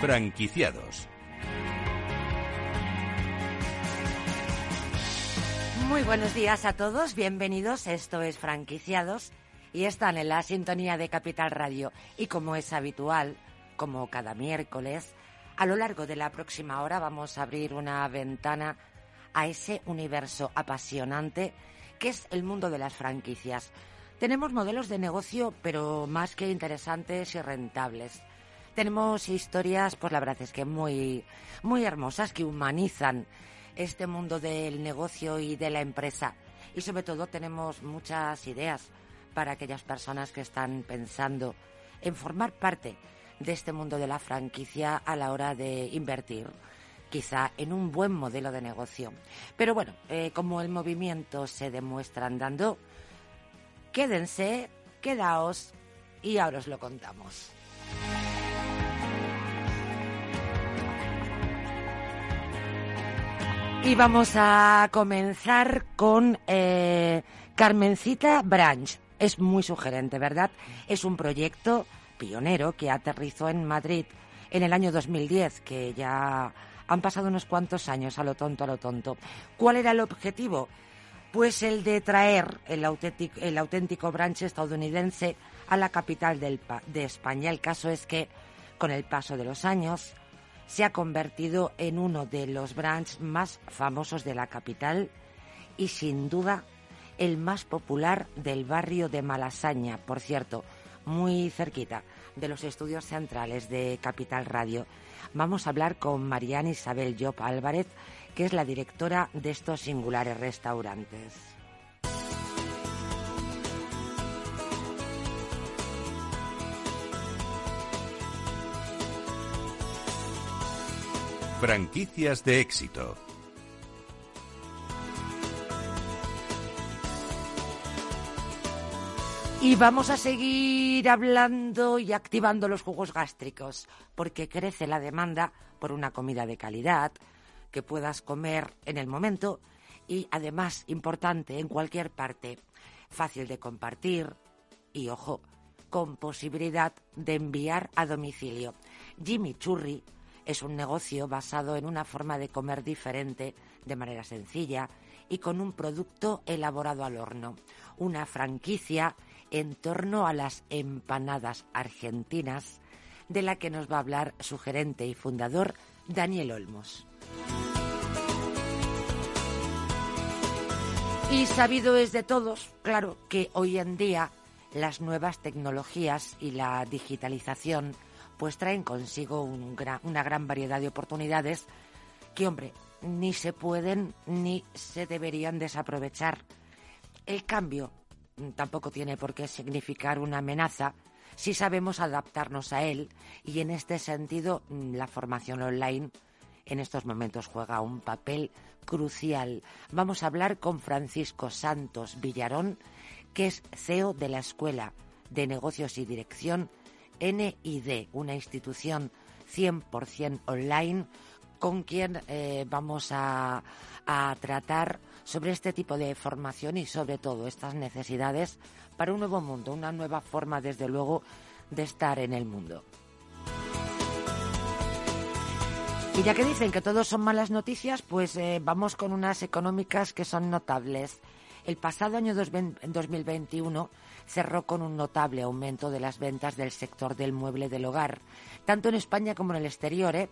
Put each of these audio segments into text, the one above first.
Franquiciados. Muy buenos días a todos, bienvenidos. Esto es Franquiciados y están en la sintonía de Capital Radio. Y como es habitual, como cada miércoles, a lo largo de la próxima hora vamos a abrir una ventana a ese universo apasionante que es el mundo de las franquicias. Tenemos modelos de negocio, pero más que interesantes y rentables. Tenemos historias, pues la verdad es que muy, muy hermosas, que humanizan este mundo del negocio y de la empresa. Y sobre todo tenemos muchas ideas para aquellas personas que están pensando en formar parte de este mundo de la franquicia a la hora de invertir quizá en un buen modelo de negocio. Pero bueno, eh, como el movimiento se demuestra andando, quédense, quedaos y ahora os lo contamos. Y vamos a comenzar con eh, Carmencita Branch. Es muy sugerente, ¿verdad? Es un proyecto pionero que aterrizó en Madrid en el año 2010, que ya han pasado unos cuantos años a lo tonto, a lo tonto. ¿Cuál era el objetivo? Pues el de traer el auténtico, el auténtico branch estadounidense a la capital del, de España. El caso es que, con el paso de los años, se ha convertido en uno de los branches más famosos de la capital y sin duda el más popular del barrio de Malasaña, por cierto, muy cerquita de los estudios centrales de Capital Radio. Vamos a hablar con Mariana Isabel Job Álvarez, que es la directora de estos singulares restaurantes. Franquicias de éxito. Y vamos a seguir hablando y activando los jugos gástricos, porque crece la demanda por una comida de calidad, que puedas comer en el momento y además, importante, en cualquier parte, fácil de compartir y, ojo, con posibilidad de enviar a domicilio. Jimmy Churri es un negocio basado en una forma de comer diferente, de manera sencilla y con un producto elaborado al horno. Una franquicia en torno a las empanadas argentinas, de la que nos va a hablar su gerente y fundador, Daniel Olmos. Y sabido es de todos, claro, que hoy en día las nuevas tecnologías y la digitalización pues traen consigo una gran variedad de oportunidades que, hombre, ni se pueden ni se deberían desaprovechar. El cambio tampoco tiene por qué significar una amenaza si sabemos adaptarnos a él y en este sentido la formación online en estos momentos juega un papel crucial. Vamos a hablar con Francisco Santos Villarón, que es CEO de la Escuela de Negocios y Dirección NID, una institución 100% online con quien eh, vamos a, a tratar sobre este tipo de formación y sobre todo estas necesidades para un nuevo mundo, una nueva forma desde luego de estar en el mundo. Y ya que dicen que todos son malas noticias, pues eh, vamos con unas económicas que son notables. El pasado año 2021 cerró con un notable aumento de las ventas del sector del mueble del hogar, tanto en España como en el exterior. ¿eh?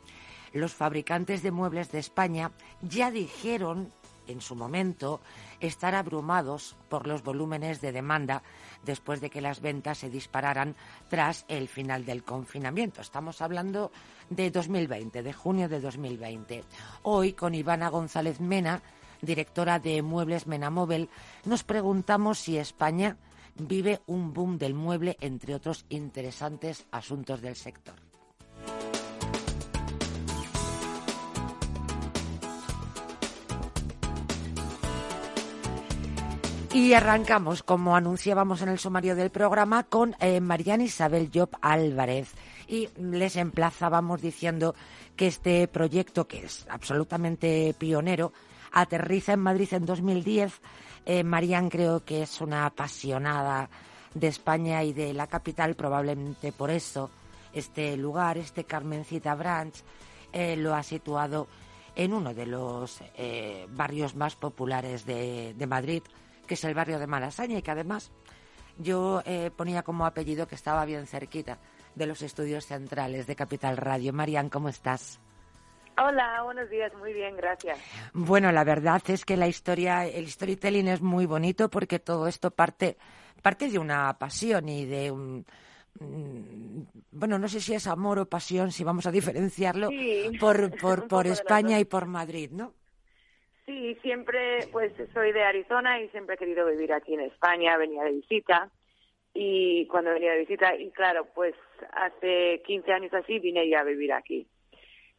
Los fabricantes de muebles de España ya dijeron en su momento estar abrumados por los volúmenes de demanda después de que las ventas se dispararan tras el final del confinamiento. Estamos hablando de 2020, de junio de 2020. Hoy, con Ivana González Mena, directora de Muebles Menamóvil, nos preguntamos si España vive un boom del mueble, entre otros interesantes asuntos del sector. Y arrancamos, como anunciábamos en el sumario del programa, con eh, Mariana Isabel Job Álvarez. Y les emplazábamos diciendo que este proyecto, que es absolutamente pionero, aterriza en Madrid en 2010. Eh, Marian creo que es una apasionada de España y de la capital, probablemente por eso Este lugar, este Carmencita Branch, eh, lo ha situado en uno de los eh, barrios más populares de, Madrid, que es el barrio de Malasaña y que además yo eh, ponía como apellido que estaba bien cerquita de los estudios centrales de Capital Radio. Marian, ¿cómo estás? Hola, buenos días, muy bien, gracias. Bueno, la verdad es que la historia, el storytelling es muy bonito porque todo esto parte, parte de una pasión y de un, mm, bueno, no sé si es amor o pasión, si vamos a diferenciarlo por, por, por España y por Madrid, ¿no? Sí, siempre, pues soy de Arizona y siempre he querido vivir aquí en España, venía de visita y cuando venía de visita, y claro, pues hace 15 años así vine ya a vivir aquí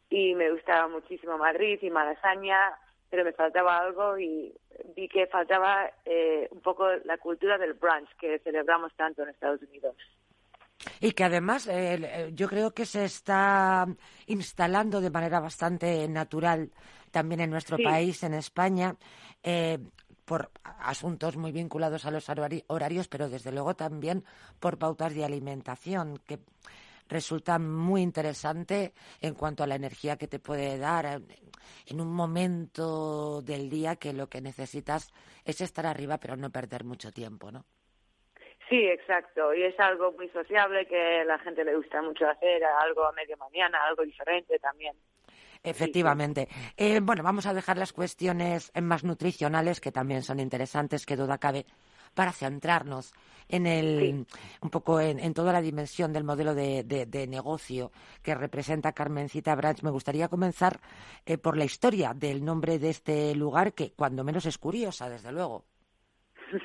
y me gustaba muchísimo Madrid y Malasaña, pero me faltaba algo y vi que faltaba eh, un poco la cultura del brunch que celebramos tanto en Estados Unidos. Y que además eh, yo creo que se está instalando de manera bastante natural también en nuestro país, en España, eh, por asuntos muy vinculados a los horarios, pero desde luego también por pautas de alimentación, que resulta muy interesante en cuanto a la energía que te puede dar en un momento del día que lo que necesitas es estar arriba pero no perder mucho tiempo, ¿no? Sí, exacto. Y es algo muy sociable que a la gente le gusta mucho hacer, algo a media mañana, algo diferente también. Efectivamente. Eh, bueno, vamos a dejar las cuestiones más nutricionales, que también son interesantes, que duda cabe, para centrarnos en el, un poco en, toda la dimensión del modelo de, negocio que representa Carmencita Branch. Me gustaría comenzar eh, por la historia del nombre de este lugar, que cuando menos es curiosa, desde luego.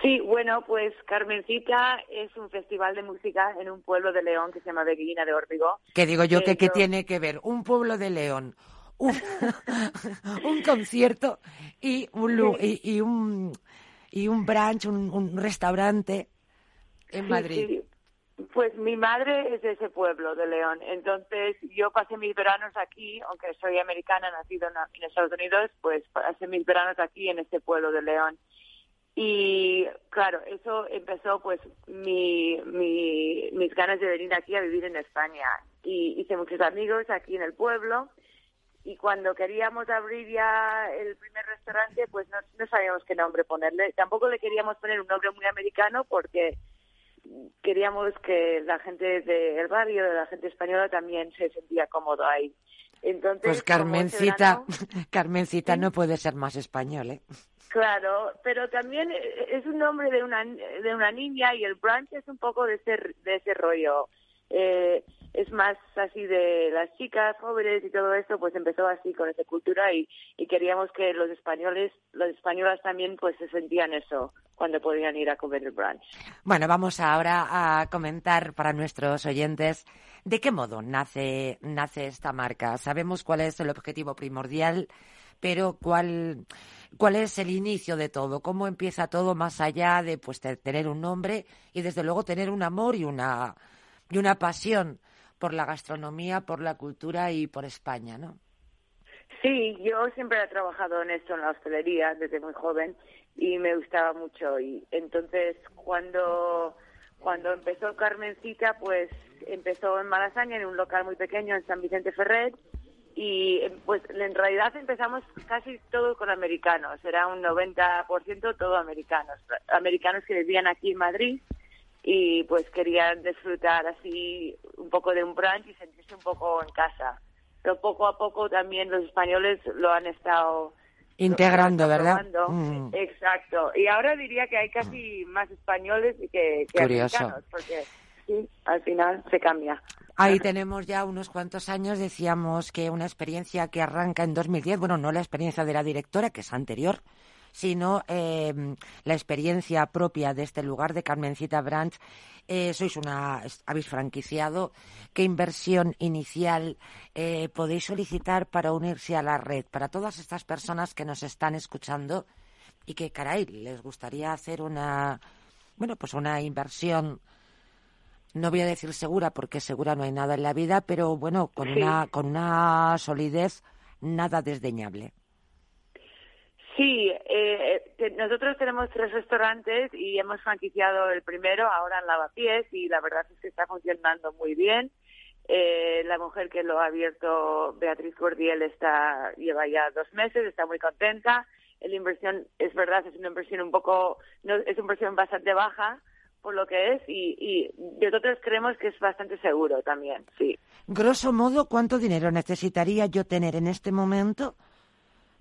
Sí, bueno, pues Carmencita es un festival de música en un pueblo de León que se llama Beguina de Órbigo. ¿Qué digo yo que qué tiene que ver un pueblo de León, un, concierto y un, y un y un brunch, un, restaurante en Madrid. Pues mi madre es de ese pueblo, de León. Entonces yo pasé mis veranos aquí, aunque soy americana, nacida en Estados Unidos, pues pasé mis veranos aquí en este pueblo de León. Y claro, eso empezó pues mi, mi, mis ganas de venir aquí a vivir en España. Y hice muchos amigos aquí en el pueblo y cuando queríamos abrir ya el primer restaurante, pues no, sabíamos qué nombre ponerle. Tampoco le queríamos poner un nombre muy americano porque queríamos que la gente del barrio, la gente española también se sentía cómodo ahí. Entonces, pues Carmencita, Carmencita no puede ser más español, ¿eh? Claro, pero también es un nombre de una de una niña y el brunch es un poco de ese de ese rollo. Eh, es más así de las chicas jóvenes y todo esto, pues empezó así con esa cultura y, queríamos que los españoles, los españolas también pues se sentían eso cuando podían ir a comer el brunch. Bueno, vamos ahora a comentar para nuestros oyentes de qué modo nace, nace esta marca. Sabemos cuál es el objetivo primordial, pero cuál, cuál es el inicio de todo, cómo empieza todo más allá de pues tener un nombre y desde luego tener un amor y una y una pasión por la gastronomía, por la cultura y por España, ¿no? Sí, yo siempre he trabajado en esto, en la hostelería, desde muy joven, y me gustaba mucho. Y entonces, cuando, cuando empezó Carmencita, pues empezó en Malasaña, en un local muy pequeño en San Vicente Ferret, y pues en realidad empezamos casi todo con americanos, era un 90% todo americanos, americanos que vivían aquí en Madrid y pues querían disfrutar así un poco de un brunch y sentirse un poco en casa. Pero poco a poco también los españoles lo han estado integrando, ¿verdad? Mm. Exacto. Y ahora diría que hay casi más españoles que, que americanos, porque sí, al final se cambia. Ahí tenemos ya unos cuantos años, decíamos que una experiencia que arranca en 2010, bueno, no la experiencia de la directora, que es anterior, sino em, la experiencia propia de este lugar de Carmencita Branch. Eh, sois una, habéis franquiciado. ¿Qué inversión inicial eh, podéis solicitar para unirse a la red? Para todas estas personas que nos están escuchando y que, caray, les gustaría hacer una, bueno, pues una inversión no voy a decir segura porque segura no hay nada en la vida, pero bueno, con una con una solidez nada desdeñable. Sí, eh, nosotros tenemos tres restaurantes y hemos franquiciado el primero ahora en Lavapiés y la verdad es que está funcionando muy bien. Eh, la mujer que lo ha abierto, Beatriz Cordiel, está lleva ya dos meses, está muy contenta. La inversión, es verdad, es una inversión un poco, no, es una inversión bastante baja por lo que es y, y nosotros creemos que es bastante seguro también, sí. Grosso modo, ¿cuánto dinero necesitaría yo tener en este momento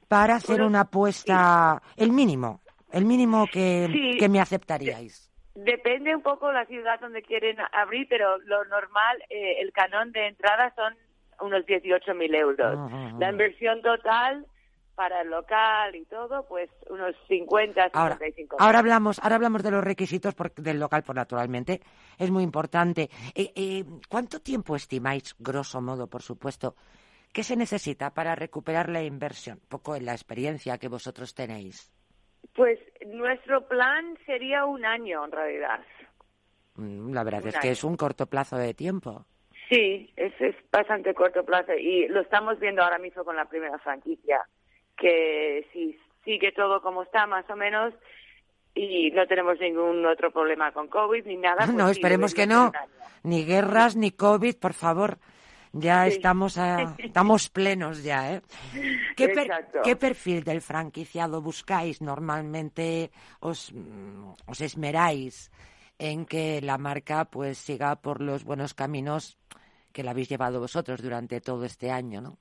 para hacer una apuesta, el mínimo, el mínimo que, que me aceptaríais? Depende un poco la ciudad donde quieren abrir, pero lo normal, eh, el canon de entrada son unos 18 mil euros. La inversión total para el local y todo, pues unos 50, 55. Ahora, ahora hablamos, ahora hablamos de los requisitos del local, por naturalmente es muy importante. Eh, eh, ¿Cuánto tiempo estimáis, grosso modo, por supuesto, que se necesita para recuperar la inversión? Poco en la experiencia que vosotros tenéis. Pues nuestro plan sería un año en realidad. Mm, la verdad es que es un corto plazo de tiempo. Sí, es, es bastante corto plazo y lo estamos viendo ahora mismo con la primera franquicia, que si sigue todo como está más o menos y no tenemos ningún otro problema con COVID ni nada. Pues no, esperemos que no. Ni guerras, ni COVID, por favor. Ya estamos, estamos plenos ya, ¿eh? ¿Qué, ¿Qué, perfil del franquiciado buscáis? Normalmente os, mm, os esmeráis en que la marca pues siga por los buenos caminos que la habéis llevado vosotros durante todo este año, ¿no?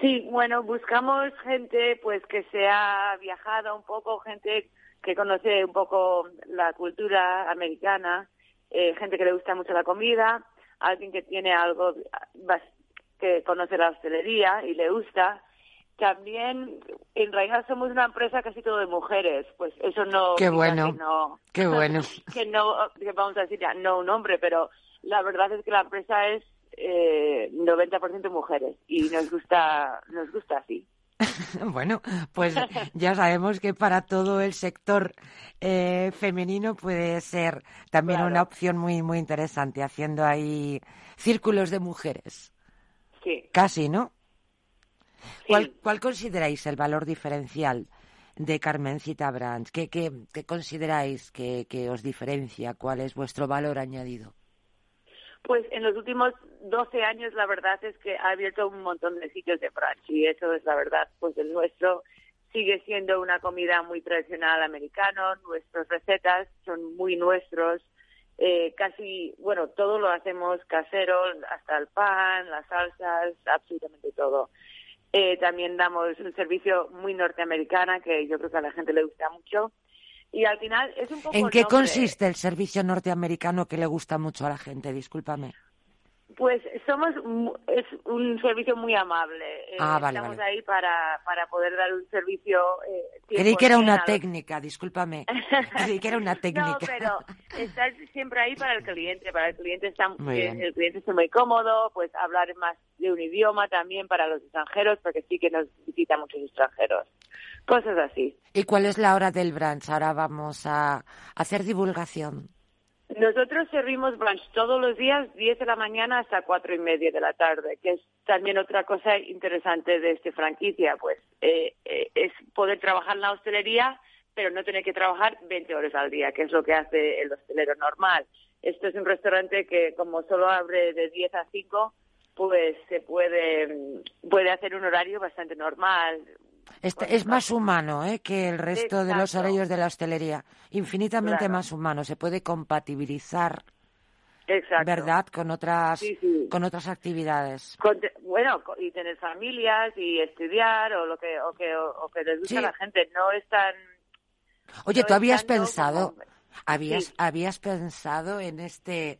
Sí, bueno, buscamos gente pues que sea viajada un poco, gente que conoce un poco la cultura americana, eh, gente que le gusta mucho la comida, alguien que tiene algo que conoce la hostelería y le gusta. También, en realidad somos una empresa casi todo de mujeres, pues eso no... Qué bueno, qué bueno. que no, que vamos a decir ya, no un hombre, pero la verdad es que la empresa es eh, 90% mujeres y nos gusta, nos gusta así. bueno, pues ya sabemos que para todo el sector eh, femenino puede ser también una opción muy muy interesante, haciendo ahí círculos de mujeres. Sí. Casi, ¿no? ¿Cuál, ¿Cuál, consideráis el valor diferencial de Carmencita Brands? ¿Qué, qué, qué consideráis que, que os diferencia? ¿Cuál es vuestro valor añadido? Pues en los últimos 12 años la verdad es que ha abierto un montón de sitios de brunch y eso es la verdad. Pues el nuestro sigue siendo una comida muy tradicional americano, nuestras recetas son muy nuestros, eh, casi, bueno, todo lo hacemos casero, hasta el pan, las salsas, absolutamente todo. Eh, también damos un servicio muy norteamericana que yo creo que a la gente le gusta mucho y al final es un poco... ¿En qué consiste el servicio norteamericano que le gusta mucho a la gente? Discúlpame. Pues somos es un servicio muy amable. Eh, ah, vale, Estamos ahí para, para poder dar un servicio. Eh, Creí que era una técnica, discúlpame. Creí que era una técnica. no, pero estar siempre ahí para el cliente. Para el cliente está el cliente está muy cómodo, pues hablar más de un idioma también para los extranjeros, porque sí que nos visitan muchos extranjeros. Cosas así. ¿Y cuál es la hora del brunch? Ahora vamos a hacer divulgación. Nosotros servimos brunch todos los días, 10 de la mañana hasta cuatro y media de la tarde, que es también otra cosa interesante de esta franquicia, pues eh, eh, es poder trabajar en la hostelería, pero no tener que trabajar 20 horas al día, que es lo que hace el hostelero normal. Esto es un restaurante que como solo abre de 10 a 5, pues se puede, puede hacer un horario bastante normal, es más humano ¿eh? que el resto de los horarios de la hostelería. Infinitamente más humano. Se puede compatibilizar, ¿verdad?, con otras, con otras actividades. bueno, y tener familias y estudiar o lo que, o que, o, que les gusta a la gente. No es tan. Oye, ¿tú habías pensado, habías, habías pensado en este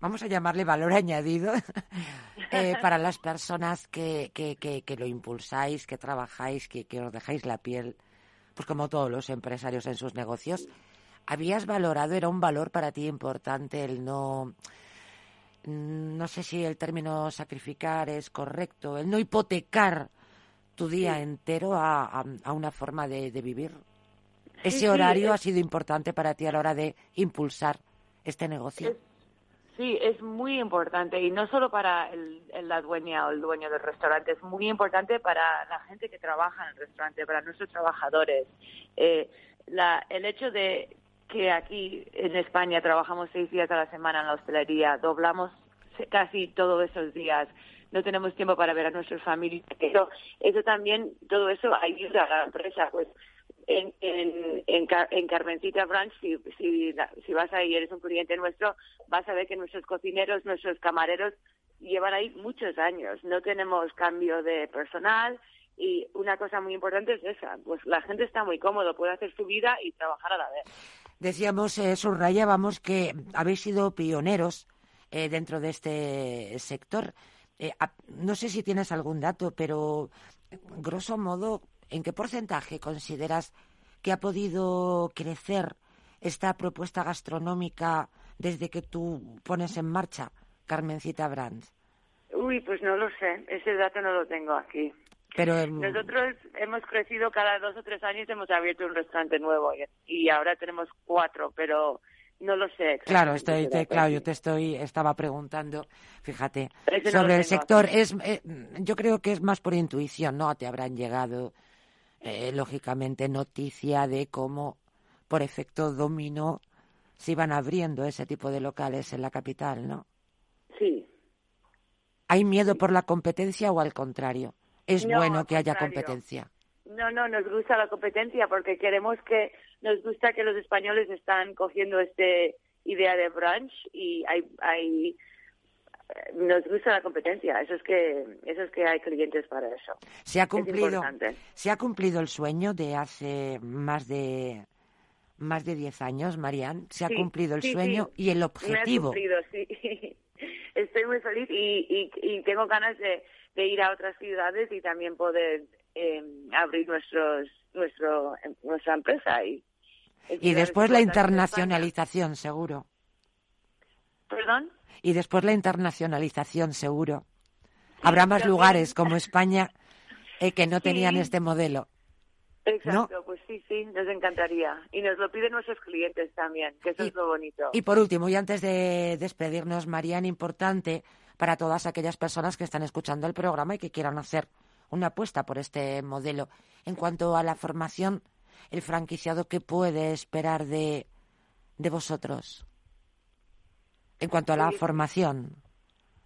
vamos a llamarle valor añadido eh, para las personas que, que, que, lo impulsáis, que trabajáis, que, que os dejáis la piel, pues como todos los empresarios en sus negocios. ¿Habías valorado, era un valor para ti importante el no, no sé si el término sacrificar es correcto, el no hipotecar tu día entero a, a, una forma de, de vivir? Ese horario ha sido importante para ti a la hora de impulsar este negocio. Sí, es muy importante y no solo para el, la dueña o el dueño del restaurante, es muy importante para la gente que trabaja en el restaurante, para nuestros trabajadores. Eh, la, el hecho de que aquí en España trabajamos seis días a la semana en la hostelería, doblamos casi todos esos días, no tenemos tiempo para ver a nuestras familias, pero eso también, todo eso ayuda a la empresa, pues en, en, en, Carmencita Branch, si, si, si vas ahí eres un cliente nuestro, vas a ver que nuestros cocineros, nuestros camareros llevan ahí muchos años. No tenemos cambio de personal y una cosa muy importante es esa, pues la gente está muy cómodo, puede hacer su vida y trabajar a la vez. Decíamos, eh, subrayábamos que habéis sido pioneros eh, dentro de este sector. Eh, no sé si tienes algún dato, pero grosso modo, ¿en qué porcentaje consideras que ha podido crecer esta propuesta gastronómica desde que tú pones en marcha Carmencita Brands? Uy, pues no lo sé, ese dato no lo tengo aquí. Pero nosotros hemos crecido cada dos o tres años, hemos abierto un restaurante nuevo y ahora tenemos cuatro, pero no lo sé. Claro, estoy, claro, yo te estoy, estaba preguntando, fíjate, sobre el sector. Es, eh, yo creo que es más por intuición, ¿no? Te habrán llegado, eh, lógicamente, noticia de cómo, por efecto dominó, se iban abriendo ese tipo de locales en la capital, ¿no? Sí. ¿Hay miedo por la competencia o al contrario? Es bueno que haya competencia. No, no, nos gusta la competencia porque queremos que, nos gusta que los españoles están cogiendo esta idea de brunch y hay, hay, nos gusta la competencia, eso es que, eso es que hay clientes para eso. Se ha cumplido, se ha cumplido el sueño de hace más de más de 10 años, Marian. Se ha cumplido el sueño y el objetivo. Me ha cumplido, sí. Estoy muy feliz y, y, y tengo ganas de, de ir a otras ciudades y también poder eh, abrir nuestros, nuestro, nuestra empresa. Y, y después la internacionalización, seguro. ¿Perdón? Y después la internacionalización, seguro. Habrá más lugares como España eh, que no tenían este modelo. Exacto, pues sí, sí, nos encantaría. Y nos lo piden nuestros clientes también, que eso es lo bonito. Y por último, y antes de despedirnos, Marian, importante para todas aquellas personas que están escuchando el programa y que quieran hacer una apuesta por este modelo. En cuanto a la formación, el franquiciado, ¿qué puede esperar de, de vosotros? En cuanto a la formación.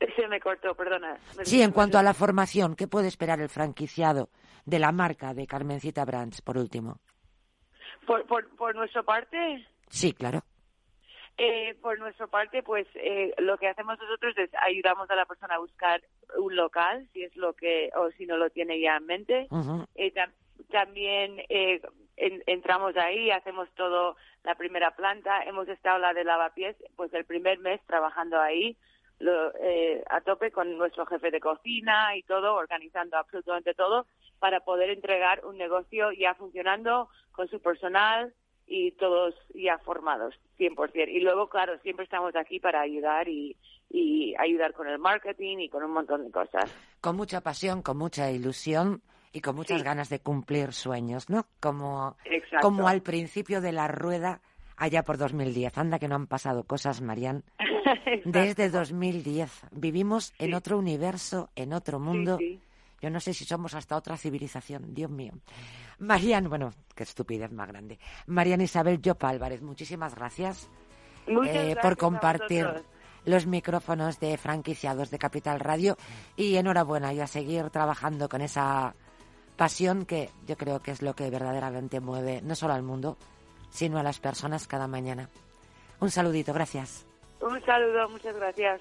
Se me cortó, perdona. Sí, en cuanto a la formación, ¿qué puede esperar el franquiciado de la marca de Carmencita Brands, por último? ¿Por, por, por nuestra parte? Sí, claro. Eh, por nuestra parte, pues eh, lo que hacemos nosotros es ayudamos a la persona a buscar un local, si es lo que, o si no lo tiene ya en mente. Eh, también entramos ahí, hacemos todo la primera planta. Hemos estado la de lavapiés, pues el primer mes trabajando ahí. a tope con nuestro jefe de cocina y todo, organizando absolutamente todo para poder entregar un negocio ya funcionando con su personal, y todos ya formados, 100%. Y luego, claro, siempre estamos aquí para ayudar y, y ayudar con el marketing y con un montón de cosas. Con mucha pasión, con mucha ilusión y con muchas ganas de cumplir sueños, ¿no? Como, como al principio de la rueda allá por 2010. Anda que no han pasado cosas, Marian. Desde 2010 vivimos en otro universo, en otro mundo. Yo no sé si somos hasta otra civilización, Dios mío. Marian, bueno, qué estupidez más grande. Marian Isabel Jopa Álvarez, muchísimas gracias, eh, por compartir los micrófonos de franquiciados de Capital Radio y enhorabuena y a seguir trabajando con esa pasión que yo creo que es lo que verdaderamente mueve no solo al mundo, sino a las personas cada mañana. Un saludito, gracias. Un saludo, muchas gracias.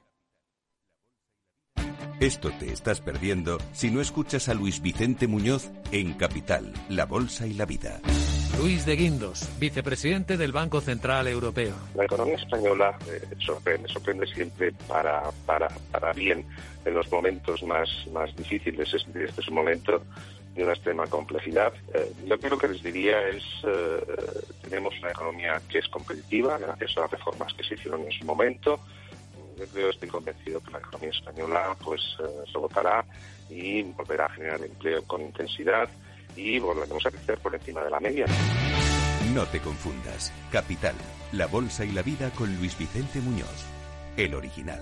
Esto te estás perdiendo si no escuchas a Luis Vicente Muñoz en Capital, La Bolsa y la Vida. Luis de Guindos, vicepresidente del Banco Central Europeo. La economía española eh, sorprende, sorprende siempre para, para, para bien en los momentos más, más difíciles. Este, este es un momento de una extrema complejidad. Eh, yo creo que les diría es, eh, tenemos una economía que es competitiva gracias a las reformas que se hicieron en su momento, estoy convencido que la economía española pues eh, se votará y volverá a generar empleo con intensidad y volveremos a crecer por encima de la media. No te confundas. Capital, la bolsa y la vida con Luis Vicente Muñoz, el original.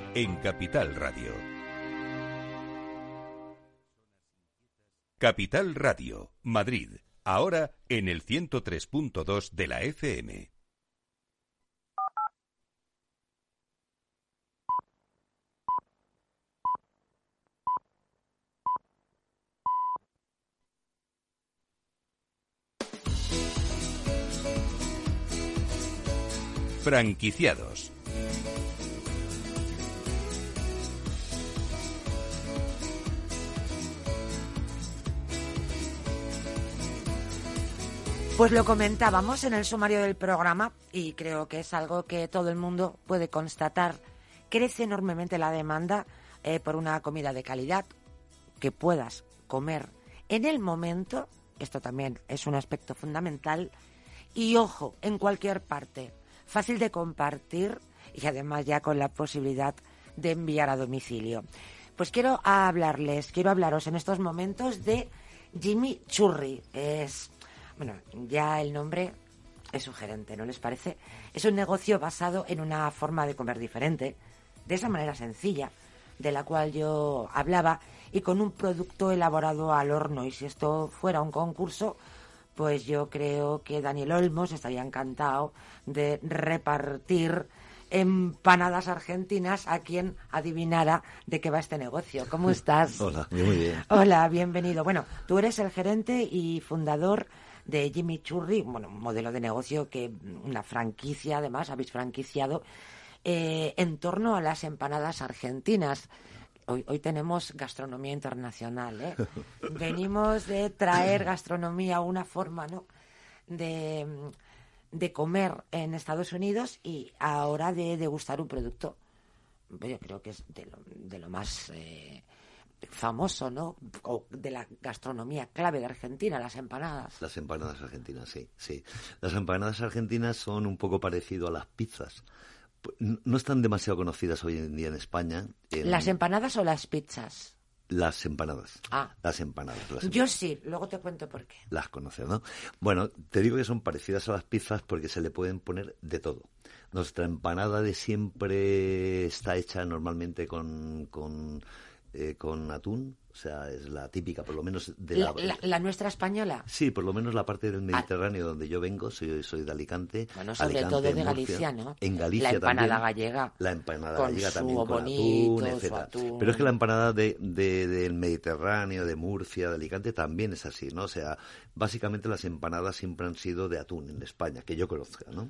en Capital Radio. Capital Radio, Madrid, ahora en el 103.2 de la FM. Franquiciados Pues lo comentábamos en el sumario del programa y creo que es algo que todo el mundo puede constatar. Crece enormemente la demanda eh, por una comida de calidad que puedas comer en el momento. Esto también es un aspecto fundamental. Y ojo, en cualquier parte. Fácil de compartir y además ya con la posibilidad de enviar a domicilio. Pues quiero hablarles, quiero hablaros en estos momentos de Jimmy Churri. Es bueno, ya el nombre es sugerente, ¿no les parece? Es un negocio basado en una forma de comer diferente, de esa manera sencilla, de la cual yo hablaba, y con un producto elaborado al horno. Y si esto fuera un concurso, pues yo creo que Daniel Olmos estaría encantado de repartir empanadas argentinas a quien adivinara de qué va este negocio. ¿Cómo estás? Hola, muy bien. Hola, bienvenido. Bueno, tú eres el gerente y fundador de Jimmy Churri, bueno, un modelo de negocio que una franquicia, además, habéis franquiciado eh, en torno a las empanadas argentinas. Hoy, hoy tenemos gastronomía internacional, ¿eh? Venimos de traer gastronomía, una forma, ¿no? De, de comer en Estados Unidos y ahora de degustar un producto. Yo creo que es de lo, de lo más eh, famoso, ¿no? O de la gastronomía clave de Argentina, las empanadas. Las empanadas argentinas, sí, sí. Las empanadas argentinas son un poco parecido a las pizzas. No están demasiado conocidas hoy en día en España. En... ¿Las empanadas o las pizzas? Las empanadas. Ah. Las empanadas. Las empanadas. Yo sí, luego te cuento por qué. Las conoces, ¿no? Bueno, te digo que son parecidas a las pizzas porque se le pueden poner de todo. Nuestra empanada de siempre está hecha normalmente con, con eh, con atún, o sea, es la típica, por lo menos de la... La, la nuestra española. Sí, por lo menos la parte del Mediterráneo donde yo vengo, soy, soy de Alicante. Bueno, sobre Alicante, todo de Murcia. Galicia, ¿no? En Galicia La empanada también. gallega. La empanada con gallega su también con bonito, atún, etcétera. atún. Pero es que la empanada de, de- del Mediterráneo, de Murcia, de Alicante, también es así, ¿no? O sea, básicamente las empanadas siempre han sido de atún en España, que yo conozca, ¿no?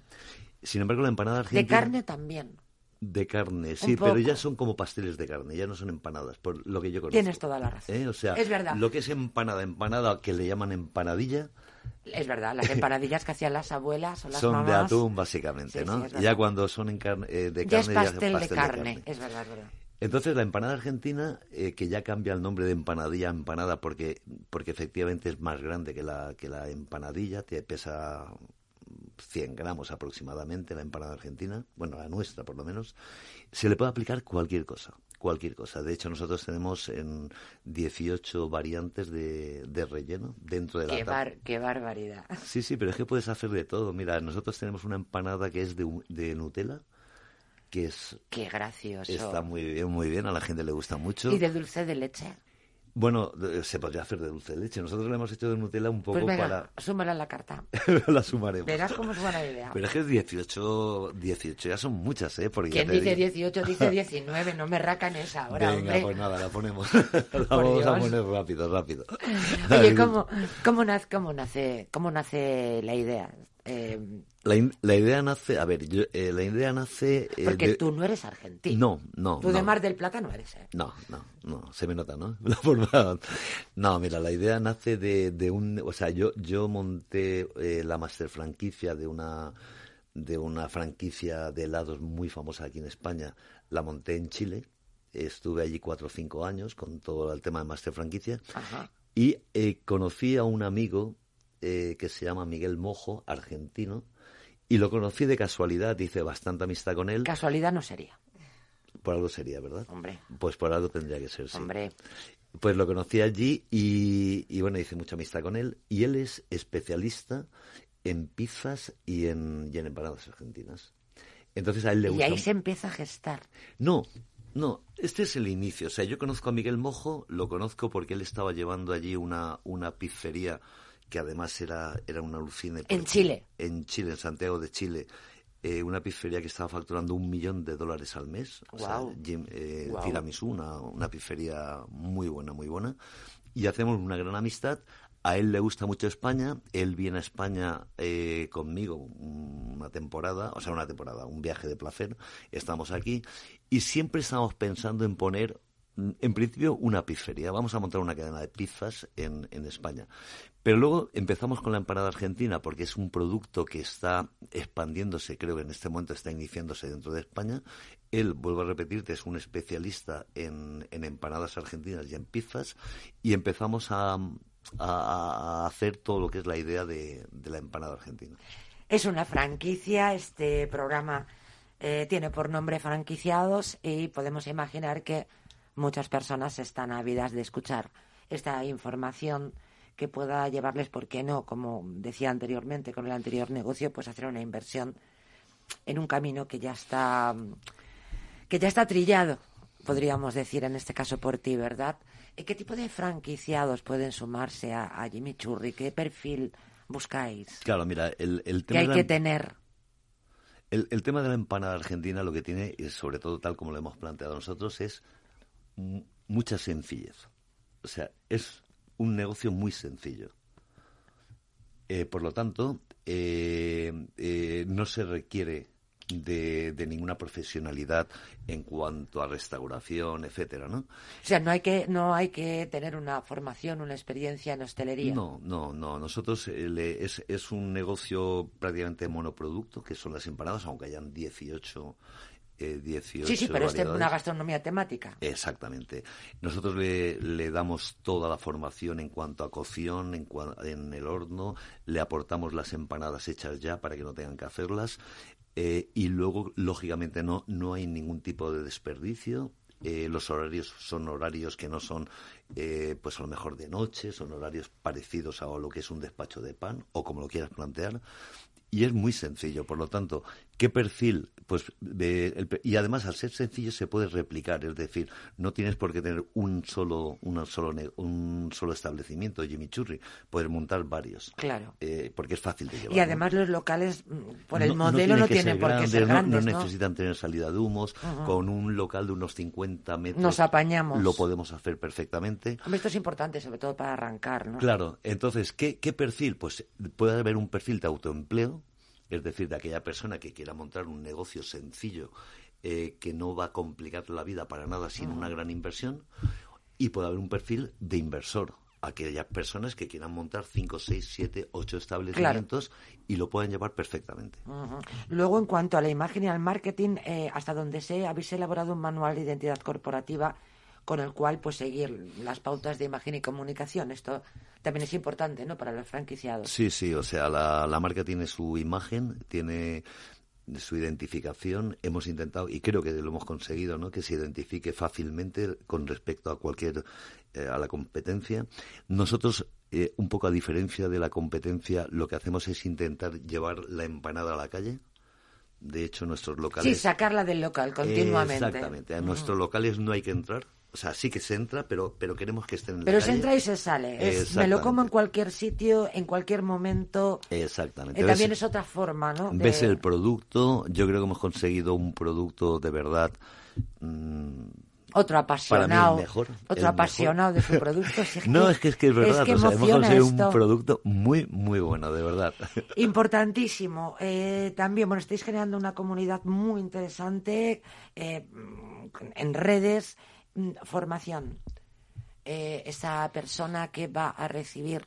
Sin embargo, la empanada De argentina... carne también. De carne, sí, pero ya son como pasteles de carne, ya no son empanadas, por lo que yo conozco. Tienes toda la razón. ¿Eh? O sea, Es verdad. lo que es empanada, empanada, que le llaman empanadilla, Es verdad, las empanadillas que hacían las abuelas o las son de atún, básicamente, Sí, ¿no? sí, es ya cuando son en carne, eh, de Ya carne, es ya pastel, pastel de, carne. Es verdad, es verdad. Entonces, la empanada argentina, eh, que ya cambia el nombre de empanadilla a empanada porque, porque efectivamente es más grande que la, que la empanadilla, te pesa 100 gramos aproximadamente la empanada argentina, bueno, la nuestra por lo menos, se le puede aplicar cualquier cosa, cualquier cosa. De hecho, nosotros tenemos en 18 variantes de, de relleno dentro de la Qué, bar- qué barbaridad. Sí, sí, pero es que puedes hacer de todo. Mira, nosotros tenemos una empanada que es de, de Nutella, que es Qué gracioso. está muy bien, muy bien, a la gente le gusta mucho. Y de dulce de leche. Bueno, de- se podría hacer de dulce de leche. Nosotros lo hemos hecho de Nutella un poco Pues venga, para... súmala la carta. la sumaremos. Verás cómo es buena idea. Pero es que 18, 18 ya son muchas, ¿eh? Porque te dice digo- 18 dice 19, no me racan esa ahora, Venga, hombre. pues nada, la ponemos. la vamos a poner rápido, rápido. Oye, ¿cómo, cómo, nace, cómo, nace, ¿cómo nace la idea? Eh, La, la idea nace... A ver, yo, eh, la idea nace... eh, porque de- tú no eres argentino. No, no, Tú de. Mar del Plata no eres, ¿eh? No, no, no, se me nota, ¿no? La forma. No, mira, la idea nace de, de un, o sea, yo yo monté eh, la master franquicia de una de una franquicia de helados muy famosa aquí en España. La monté en Chile. Estuve allí cuatro o cinco años con todo el tema de master franquicia Ajá. y eh, conocí a un amigo eh, que se llama Miguel Mojo, argentino, y lo conocí de casualidad. Hice bastante amistad con él. Casualidad no sería, Por algo sería, ¿verdad? hombre. Pues por algo tendría que ser, sí. Hombre, Pues lo conocí allí y, y, bueno, hice mucha amistad con él. Y él es especialista en pizzas y en, y en empanadas argentinas. Entonces a él le y gusta. ahí se empieza a gestar. No, no, este es el inicio. O sea, yo conozco a Miguel Mojo, lo conozco porque él estaba llevando allí una, una pizzería que además era, era una alucine. En Chile. En Chile, en Santiago de Chile. eh, una pizzería que estaba facturando un millón de dólares al mes. O sea. Jim- eh, Guau. Tiramisú, una, una pizzería muy buena, muy buena. Y hacemos una gran amistad. A él le gusta mucho España. Él viene a España eh, conmigo una temporada, o sea, una temporada, un viaje de placer. Estamos aquí y siempre estamos pensando en poner en principio una pizzería. Vamos a montar una cadena de pizzas en, en España. Pero luego empezamos con la empanada argentina porque es un producto que está expandiéndose, creo que en este momento está iniciándose dentro de España. Él, vuelvo a repetirte, es un especialista en, en empanadas argentinas y en pizzas y empezamos a, a, hacer todo lo que es la idea de, de la empanada argentina. Es una franquicia, este programa eh, tiene por nombre franquiciados y podemos imaginar que muchas personas están ávidas de escuchar esta información que pueda llevarles, ¿por qué no? Como decía anteriormente con el anterior negocio, pues hacer una inversión en un camino que ya está que ya está trillado, podríamos decir en este caso por ti, ¿verdad? ¿Qué tipo de franquiciados pueden sumarse a, Jimmy Churri? ¿Qué perfil buscáis? Claro, mira, el, el tema que hay que tener el, tema de la empanada argentina lo que tiene, y sobre todo tal como lo hemos planteado nosotros, es mucha sencillez. O sea, es un negocio muy sencillo. Eh, por lo tanto, eh, eh, no se requiere de, ninguna profesionalidad en cuanto a restauración, etcétera, ¿no? O sea, no hay que no hay que tener una formación, una experiencia en hostelería. No, no, no. Nosotros eh, es, es un negocio prácticamente monoproducto, que son las empanadas, aunque hayan 18 18 sí, sí, pero es una gastronomía temática. Exactamente. Nosotros le, le, damos toda la formación en cuanto a cocción, en, en, el horno, le aportamos las empanadas hechas ya para que no tengan que hacerlas. Eh, y luego, lógicamente, no, no hay ningún tipo de desperdicio. Eh, los horarios son horarios que no son, eh, pues a lo mejor de noche, son horarios parecidos a lo que es un despacho de pan o como lo quieras plantear. Y es muy sencillo, por lo tanto, ¿qué perfil? Pues y además al ser sencillo se puede replicar, es decir, no tienes por qué tener un solo solo un solo establecimiento Jimmy Churri, puedes montar varios. Claro. Eh, porque es fácil de llevar. Y además los locales mm, por el modelo no, tienen por qué ser grandes, no, necesitan tener salida de humos, con un local de unos 50 metros. Nos apañamos. Lo podemos hacer perfectamente. Hombre, esto es importante sobre todo para arrancar, ¿no? Claro, entonces, ¿qué, qué perfil? Pues puede haber un perfil de autoempleo es decir, de aquella persona que quiera montar un negocio sencillo eh, que no va a complicar la vida para nada sin una gran inversión, y puede haber un perfil de inversor, aquellas personas que quieran montar 5, 6, 7, 8 establecimientos y lo pueden llevar perfectamente. Luego, en cuanto a la imagen y al marketing, eh, hasta donde sé, habéis elaborado un manual de identidad corporativa con el cual pues seguir las pautas de imagen y comunicación. Esto también es importante, ¿no? Para los franquiciados. Sí, sí, o sea, la, la marca tiene su imagen, tiene su identificación. Hemos intentado, y creo que lo hemos conseguido, ¿no? Que se identifique fácilmente con respecto a cualquier, eh, a la competencia. Nosotros eh, un poco a diferencia de la competencia, lo que hacemos es intentar llevar la empanada a la calle. De hecho, nuestros locales. Sí, sacarla del local continuamente. exactamente. A nuestros locales no hay que entrar. O sea, sí que se entra, pero, pero queremos que estén en Pero se entra y se sale. me lo como en cualquier sitio, en cualquier momento. Exactamente. Eh, también es otra forma, ¿no? Ves el producto. Yo creo que hemos conseguido un producto de verdad. Mm, otro apasionado, mejor, otro apasionado de su producto. no, es que es que es verdad, hemos conseguido un producto muy, muy bueno, de verdad. Importantísimo. Eh, también, bueno, estáis generando una comunidad muy interesante eh, en redes, formación. Eh, esa persona que va a recibir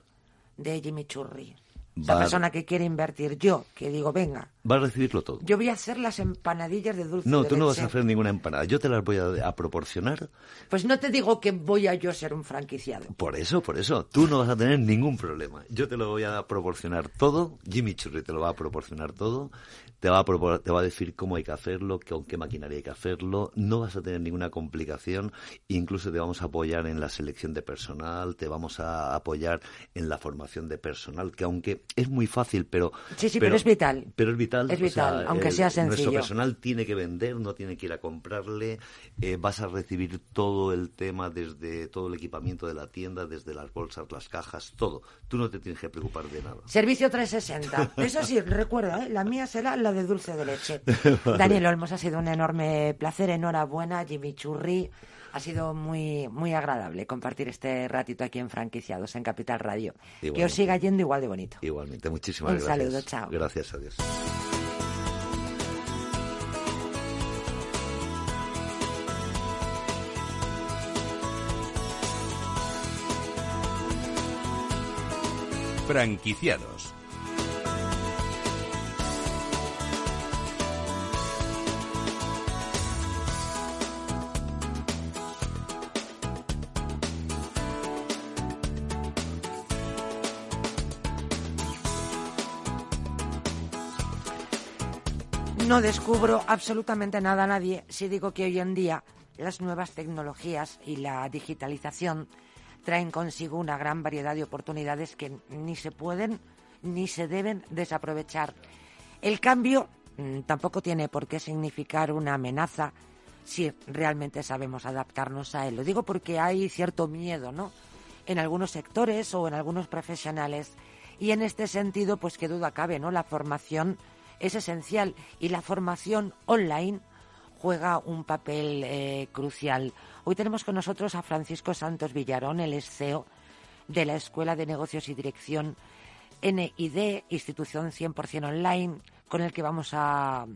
de Jimmy Churri. Esa persona que quiere invertir, yo, que digo, venga. Va a recibirlo todo. Yo voy a hacer las empanadillas de dulce. No, tú no vas a hacer ninguna empanada. Yo te las voy a, proporcionar. Pues no te digo que voy a yo ser un franquiciado. Por eso, por eso. Tú no vas a tener ningún problema. Yo te lo voy a proporcionar todo. Jimmy Churri te lo va a proporcionar todo te va, a te va a decir cómo hay que hacerlo, con qué maquinaria hay que hacerlo, no vas a tener ninguna complicación, incluso te vamos a apoyar en la selección de personal, te vamos a apoyar en la formación de personal, que aunque es muy fácil, pero... Sí, sí, pero, es vital. Pero es vital. Es vital, aunque sea sencillo. Nuestro personal tiene que vender, no tiene que ir a comprarle, eh, vas a recibir todo el tema desde todo el equipamiento de la tienda, desde las bolsas, las cajas, todo. Tú no te tienes que preocupar de nada. Servicio 360. Eso sí, recuerda, ¿eh? la mía será la de dulce de leche. Daniel Olmos, ha sido un enorme placer, enhorabuena, Jimmy Churri. Ha sido muy, muy agradable compartir este ratito aquí en Franquiciados, en Capital Radio. Que os siga yendo igual de bonito. Igualmente, muchísimas gracias. Un saludo, chao. Gracias, adiós. Franquiciados No descubro absolutamente nada a nadie si digo que hoy en día las nuevas tecnologías y la digitalización traen consigo una gran variedad de oportunidades que ni se pueden ni se deben desaprovechar. El cambio mm, tampoco tiene por qué significar una amenaza si realmente sabemos adaptarnos a él. Lo digo porque hay cierto miedo, ¿no? En algunos sectores o en algunos profesionales. Y en este sentido, pues qué duda cabe, ¿no? La formación es esencial y la formación online juega un papel eh, crucial. Hoy tenemos con nosotros a Francisco Santos Villarón, el CEO de la Escuela de Negocios y Dirección NID, institución 100% online, con el que vamos a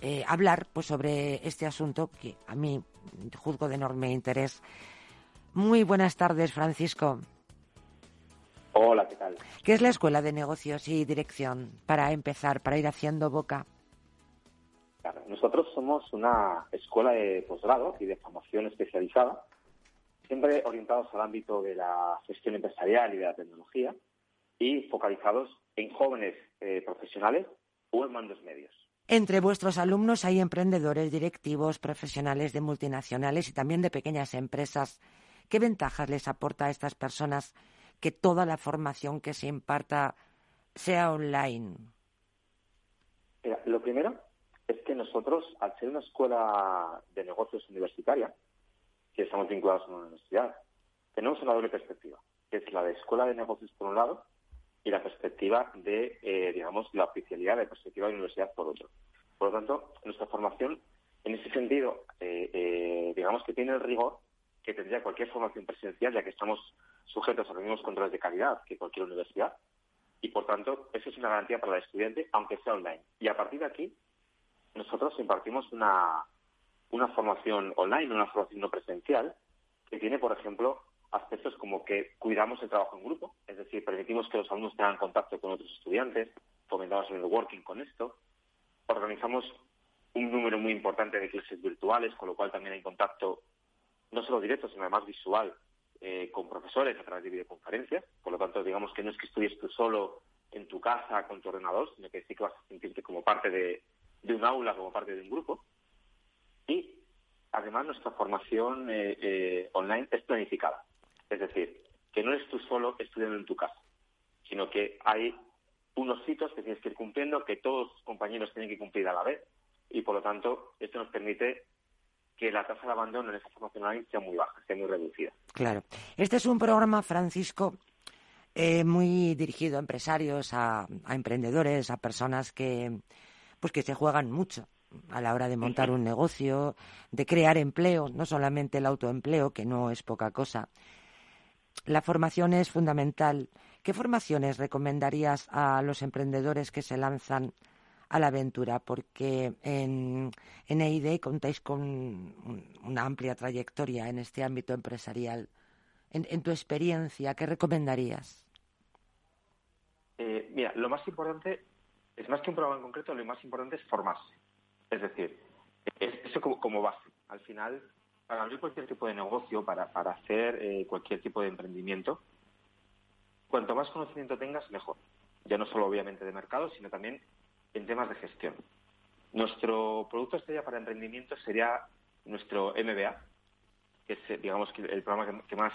eh, hablar pues, sobre este asunto que a mí juzgo de enorme interés. Muy buenas tardes, Francisco. Hola, ¿qué tal? ¿Qué es la Escuela de Negocios y Dirección para empezar, para ir haciendo boca? nosotros somos una escuela de posgrado y de formación especializada, siempre orientados al ámbito de la gestión empresarial y de la tecnología y focalizados en jóvenes eh, profesionales o en mandos medios. Entre vuestros alumnos hay emprendedores, directivos, profesionales de multinacionales y también de pequeñas empresas. ¿Qué ventajas les aporta a estas personas que toda la formación que se imparta sea online? lo primero es que nosotros, al ser una escuela de negocios universitaria, que estamos vinculados a una universidad, tenemos una doble perspectiva, que es la de escuela de negocios por un lado y la perspectiva de, eh, digamos, la oficialidad de perspectiva de universidad por otro. Por lo tanto, nuestra formación, en ese sentido, eh, eh, digamos que tiene el rigor que tendría cualquier formación presencial, ya que estamos sujetos a los mismos controles de calidad que cualquier universidad. Y, por tanto, eso es una garantía para el estudiante, aunque sea online. Y a partir de aquí, nosotros impartimos una, una formación online, una formación no presencial, que tiene, por ejemplo, aspectos como que cuidamos el trabajo en grupo, es decir, permitimos que los alumnos tengan contacto con otros estudiantes, fomentamos el networking con esto, organizamos un número muy importante de clases virtuales, con lo cual también hay contacto no solo directo, sino además visual eh, con profesores a través de videoconferencias. Por lo tanto, digamos que no es que estudies tú solo en tu casa con tu ordenador, sino que sí que vas a sentirte como parte de, un aula como parte de un grupo. Y además nuestra formación eh, eh, online es planificada. Es decir, que no eres tú solo estudiando en tu casa, sino que hay unos hitos que tienes que ir cumpliendo, que todos los compañeros tienen que cumplir a la vez. Y por lo tanto, esto nos permite que la tasa de abandono en esa formación online sea muy baja, sea muy reducida. Claro. Este es un programa, Francisco, eh, muy dirigido a empresarios, a emprendedores, a personas que, pues que se juegan mucho a la hora de montar un negocio, de crear empleo, no solamente el autoempleo, que no es poca cosa. La formación es fundamental. ¿Qué formaciones recomendarías a los emprendedores que se lanzan a la aventura? Porque en, en EID contáis con una amplia trayectoria en este ámbito empresarial. En, tu experiencia, ¿qué recomendarías? Eh, mira, lo más importante es más que un programa en concreto, lo más importante es formarse. Es decir, eso como, base. Al final, para abrir cualquier tipo de negocio, para, hacer eh, cualquier tipo de emprendimiento, cuanto más conocimiento tengas, mejor. Ya no solo obviamente de mercado, sino también en temas de gestión. Nuestro producto estrella para emprendimiento sería nuestro MBA, que es, digamos, el programa que, más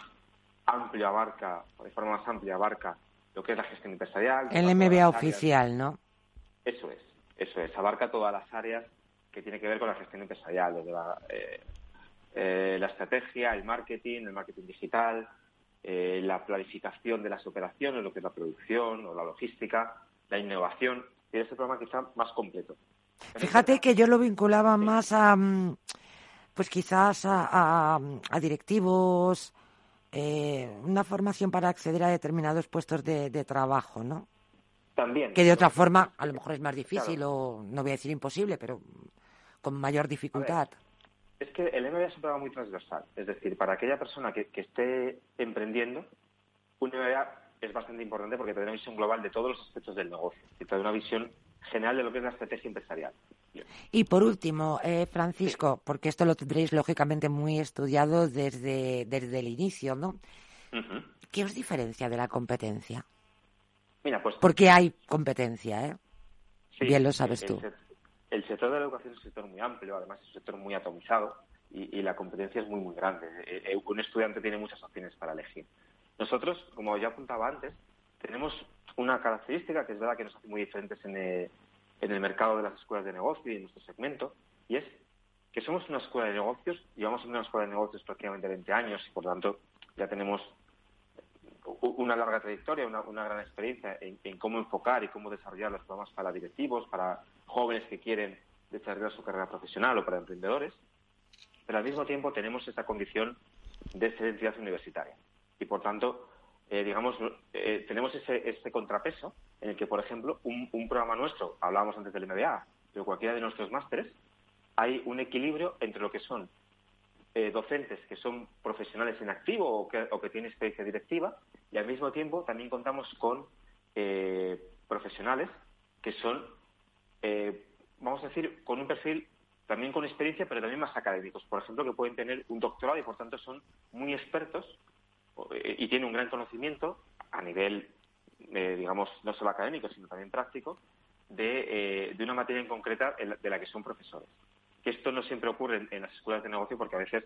amplio abarca, de forma más amplia abarca lo que es la gestión empresarial. El MBA oficial, ¿no? Eso es, eso es. Abarca todas las áreas que tienen que ver con la gestión empresarial, desde la, eh, eh, la estrategia, el marketing, el marketing digital, eh, la planificación de las operaciones, lo que es la producción o la logística, la innovación. Tiene ese programa quizá más completo. Fíjate que yo lo vinculaba más a, mm, pues quizás a, a, directivos, una formación para acceder a determinados puestos de, de trabajo, ¿no? También. Que de otra forma, a lo mejor es más difícil o no voy a decir imposible, pero con mayor dificultad. es que el MBA es un programa muy transversal. Es decir, para aquella persona que, esté emprendiendo, un MBA es bastante importante porque te da una visión global de todos los aspectos del negocio y te da una visión general de lo que es la estrategia empresarial. Y por último, eh, Francisco, porque esto lo tendréis lógicamente muy estudiado desde, desde el inicio, ¿no? ¿Qué os diferencia de la competencia? Mira, pues. Porque hay competencia, ¿eh? Bien lo sabes tú. El sector de la educación es un sector muy amplio, además es un sector muy atomizado y, la competencia es muy, muy grande. Eh, eh, un estudiante tiene muchas opciones para elegir. Nosotros, como ya apuntaba antes, tenemos una característica que es verdad que nos hace muy diferentes en el, en el mercado de las escuelas de negocio y en nuestro segmento, y es que somos una escuela de negocios, llevamos en una escuela de negocios prácticamente 20 años y por tanto ya tenemos una larga trayectoria, una, gran experiencia en, cómo enfocar y cómo desarrollar los programas para directivos, para jóvenes que quieren desarrollar su carrera profesional o para emprendedores, pero al mismo tiempo tenemos esta condición de excelencia universitaria. Y por tanto, eh, digamos, eh, tenemos ese, ese, contrapeso en el que, por ejemplo, un, programa nuestro, hablábamos antes del MBA, pero cualquiera de nuestros másteres, hay un equilibrio entre lo que son eh, docentes que son profesionales en activo o que, o que tienen experiencia directiva y al mismo tiempo también contamos con eh, profesionales que son, eh, vamos a decir, con un perfil también con experiencia, pero también más académicos. Por ejemplo, que pueden tener un doctorado y por tanto son muy expertos y tienen un gran conocimiento a nivel, digamos, no solo académico, sino también práctico, de, de una materia en concreta de la que son profesores que esto no siempre ocurre en, las escuelas de negocio porque a veces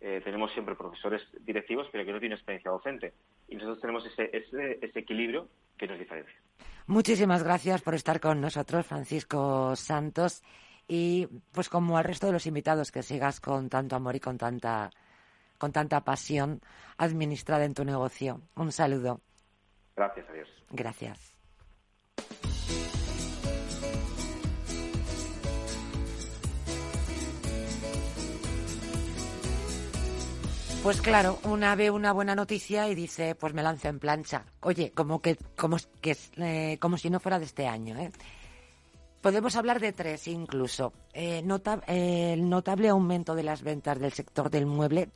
eh, tenemos siempre profesores directivos pero que no tienen experiencia docente. Y nosotros tenemos ese, ese, equilibrio que nos diferencia. Muchísimas gracias por estar con nosotros, Francisco Santos. Y pues como al resto de los invitados que sigas con tanto amor y con tanta, con tanta pasión administrada en tu negocio. Un saludo. Gracias, adiós. Gracias. Pues claro, una ve una buena noticia y dice, pues me lanzo en plancha. Oye, como que, como, que, eh, como si no fuera de este año, ¿eh? Podemos hablar de tres incluso. Eh, el notable aumento de las ventas del sector del mueble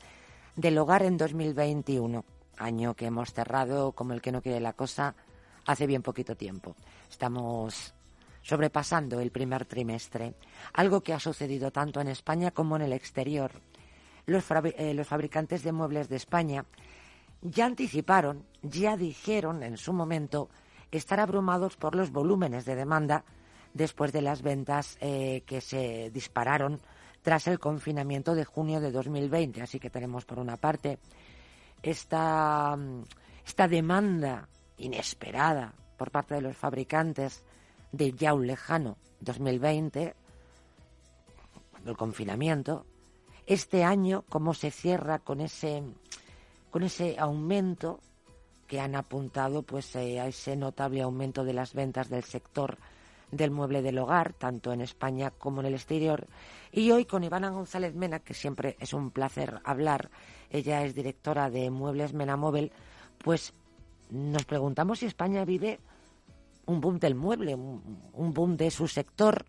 del hogar en 2021, año que hemos cerrado como el que no quiere la cosa hace bien poquito tiempo. Estamos sobrepasando el primer trimestre, algo que ha sucedido tanto en España como en el exterior. Eh, los, fabricantes de muebles de España ya anticiparon, ya dijeron en su momento estar abrumados por los volúmenes de demanda después de las ventas eh, que se dispararon tras el confinamiento de junio de 2020. Así que tenemos por una parte esta, esta demanda inesperada por parte de los fabricantes de ya un lejano 2020, cuando el confinamiento, este año cómo se cierra con ese con ese aumento que han apuntado pues eh, a ese notable aumento de las ventas del sector del mueble del hogar, tanto en España como en el exterior. Y hoy con Ivana González Mena, que siempre es un placer hablar, ella es directora de Muebles Mena Móvil, pues nos preguntamos si España vive un boom del mueble, un boom de su sector,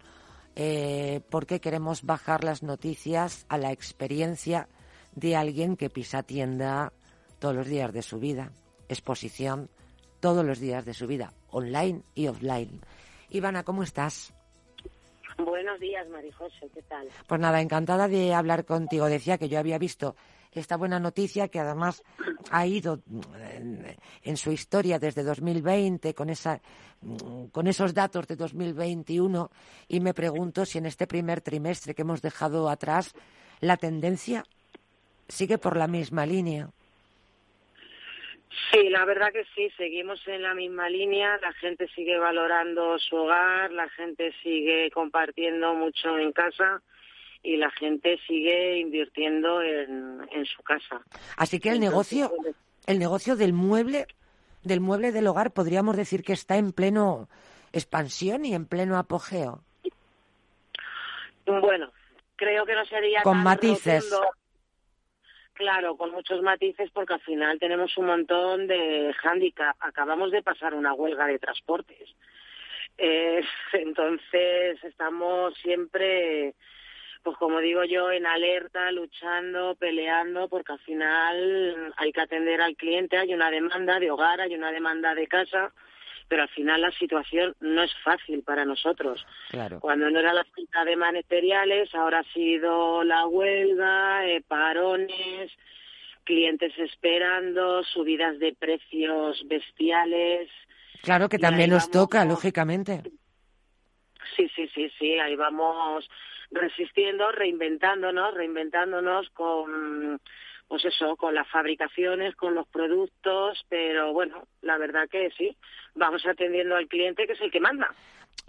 eh, porque queremos bajar las noticias a la experiencia de alguien que pisa tienda todos los días de su vida, exposición todos los días de su vida, online y offline. Ivana, ¿cómo estás? Buenos días, Marijose, ¿qué tal? Pues nada, encantada de hablar contigo. Decía que yo había visto esta buena noticia que además ha ido en, su historia desde 2020 con, esa, con esos datos de 2021 y me pregunto si en este primer trimestre que hemos dejado atrás la tendencia sigue por la misma línea. Sí, la verdad que sí, seguimos en la misma línea, la gente sigue valorando su hogar, la gente sigue compartiendo mucho en casa y la gente sigue invirtiendo en, su casa. Así que el negocio, pues, el negocio del mueble, del mueble del hogar, podríamos decir que está en pleno expansión y en pleno apogeo. Bueno, creo que no sería con matices. Claro, con muchos matices porque al final tenemos un montón de hándicap. Acabamos de pasar una huelga de transportes. entonces estamos siempre pues como digo yo, en alerta, luchando, peleando, porque al final hay que atender al cliente, hay una demanda de hogar, hay una demanda de casa, pero al final la situación no es fácil para nosotros. Claro. Cuando no era la falta de materiales, ahora ha sido la huelga, eh, parones, clientes esperando, subidas de precios bestiales. Claro que también nos vamos, toca, lógicamente. Sí, sí, sí, sí, ahí vamos resistiendo, reinventándonos, reinventándonos con, pues eso, con las fabricaciones, con los productos, pero bueno, la verdad que sí, vamos atendiendo al cliente que es el que manda.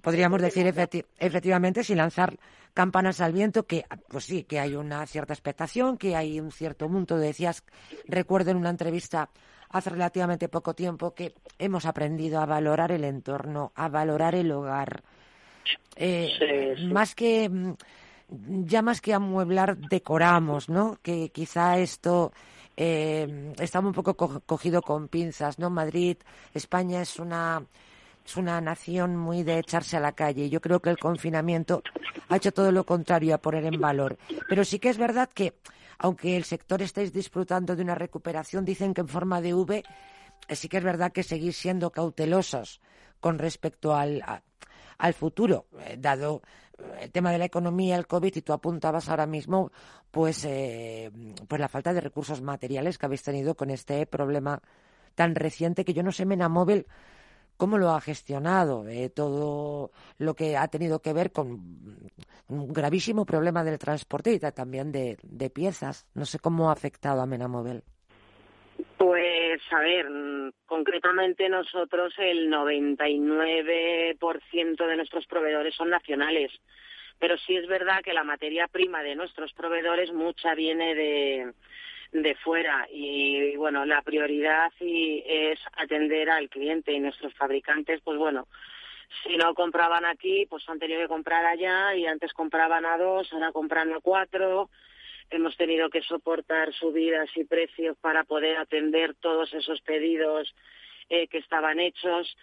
Podríamos decir efecti- efectivamente, sin lanzar campanas al viento, que pues sí, que hay una cierta expectación, que hay un cierto mundo. Decías, recuerdo en una entrevista hace relativamente poco tiempo, que hemos aprendido a valorar el entorno, a valorar el hogar. Eh, Sí, sí. Más que, ya más que amueblar, decoramos, ¿no? Que quizá esto eh, está un poco co- cogido con pinzas, ¿no? Madrid, España es una es una nación muy de echarse a la calle. Yo creo que el confinamiento ha hecho todo lo contrario a poner en valor. Pero sí que es verdad que, aunque el sector estéis disfrutando de una recuperación, dicen que en forma de V, eh, sí que es verdad que seguís siendo cautelosos con respecto al, al futuro, eh, dado eh, el tema de la economía, el COVID, y tú apuntabas ahora mismo, pues, eh, pues la falta de recursos materiales que habéis tenido con este problema tan reciente que yo no sé, Menamóvil, cómo lo ha gestionado, eh, todo lo que ha tenido que ver con un gravísimo problema del transporte y ta- también de, de piezas. No sé cómo ha afectado a Menamóvil. Pues, ver, mm, concretamente nosotros el 99% de nuestros proveedores son nacionales, pero sí es verdad que la materia prima de nuestros proveedores mucha viene de, de fuera. Y, bueno, la prioridad y es atender al cliente y nuestros fabricantes, pues bueno, si no compraban aquí, pues han tenido que comprar allá y antes compraban a dos, ahora compran a cuatro hemos tenido que soportar subidas y precios para poder atender todos esos pedidos eh, que estaban hechos.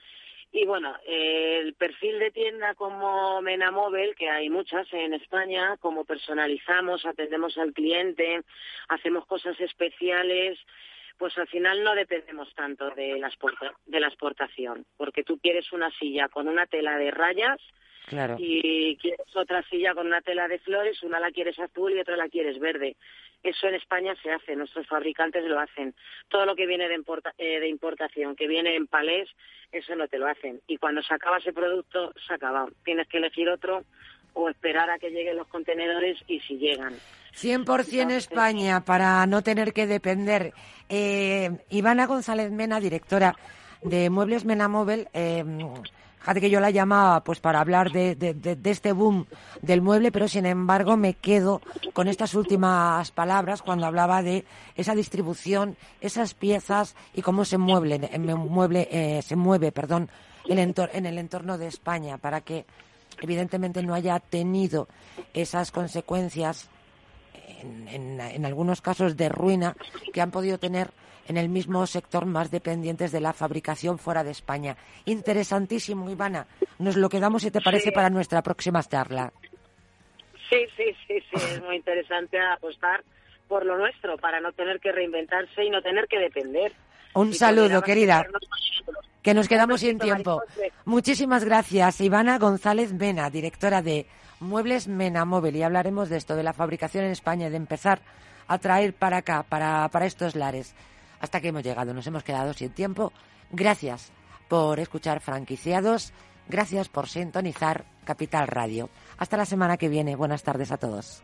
Y bueno, eh, el perfil de tienda como Menamóvil, que hay muchas en España, como personalizamos, atendemos al cliente, hacemos cosas especiales, pues al final no dependemos tanto de la, de la exportación, porque tú quieres una silla con una tela de rayas, Claro. y quieres otra silla con una tela de flores, una la quieres azul y otra la quieres verde. Eso en España se hace, nuestros fabricantes lo hacen. Todo lo que viene de, importa- eh, de importación, que viene en palés, eso no te lo hacen. Y cuando se acaba ese producto, se acaba. Tienes que elegir otro o esperar a que lleguen los contenedores y si llegan. 100% España para no tener que depender. Eh, Ivana González Mena, directora de Muebles Menamóvil, eh, fíjate que yo la llamaba pues para hablar de, este boom del mueble, pero sin embargo me quedo con estas últimas palabras cuando hablaba de esa distribución, esas piezas y cómo se mueble eh, se mueve, perdón, el entor- en el entorno de España para que evidentemente no haya tenido esas consecuencias en, en- en algunos casos de ruina que han podido tener en el mismo sector más dependientes de la fabricación fuera de España. Interesantísimo, Ivana. Nos lo quedamos, si te parece, Sí. para nuestra próxima charla. Sí, sí, sí, sí, es muy interesante apostar por lo nuestro para no tener que reinventarse y no tener que depender. Un saludo, querida, que nos quedamos sin tiempo. Muchísimas gracias, Ivana González Mena, directora de Muebles Menamóvil. Y hablaremos de esto, de la fabricación en España, de empezar a traer para acá, para, para estos lares. Hasta que hemos llegado, nos hemos quedado sin tiempo. Gracias por escuchar franquiciados. Gracias por sintonizar Capital Radio. Hasta la semana que viene. Buenas tardes a todos.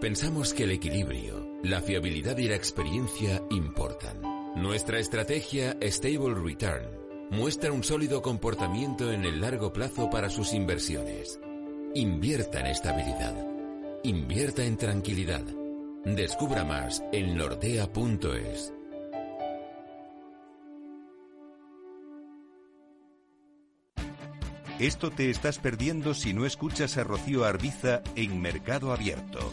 Pensamos que el equilibrio, la fiabilidad y la experiencia importan. Nuestra estrategia Stable Return muestra un sólido comportamiento en el largo plazo para sus inversiones. Invierta en estabilidad. Invierta en tranquilidad. Descubra más en nordea.es. Esto te estás perdiendo si no escuchas a Rocío Arbiza en Mercado Abierto.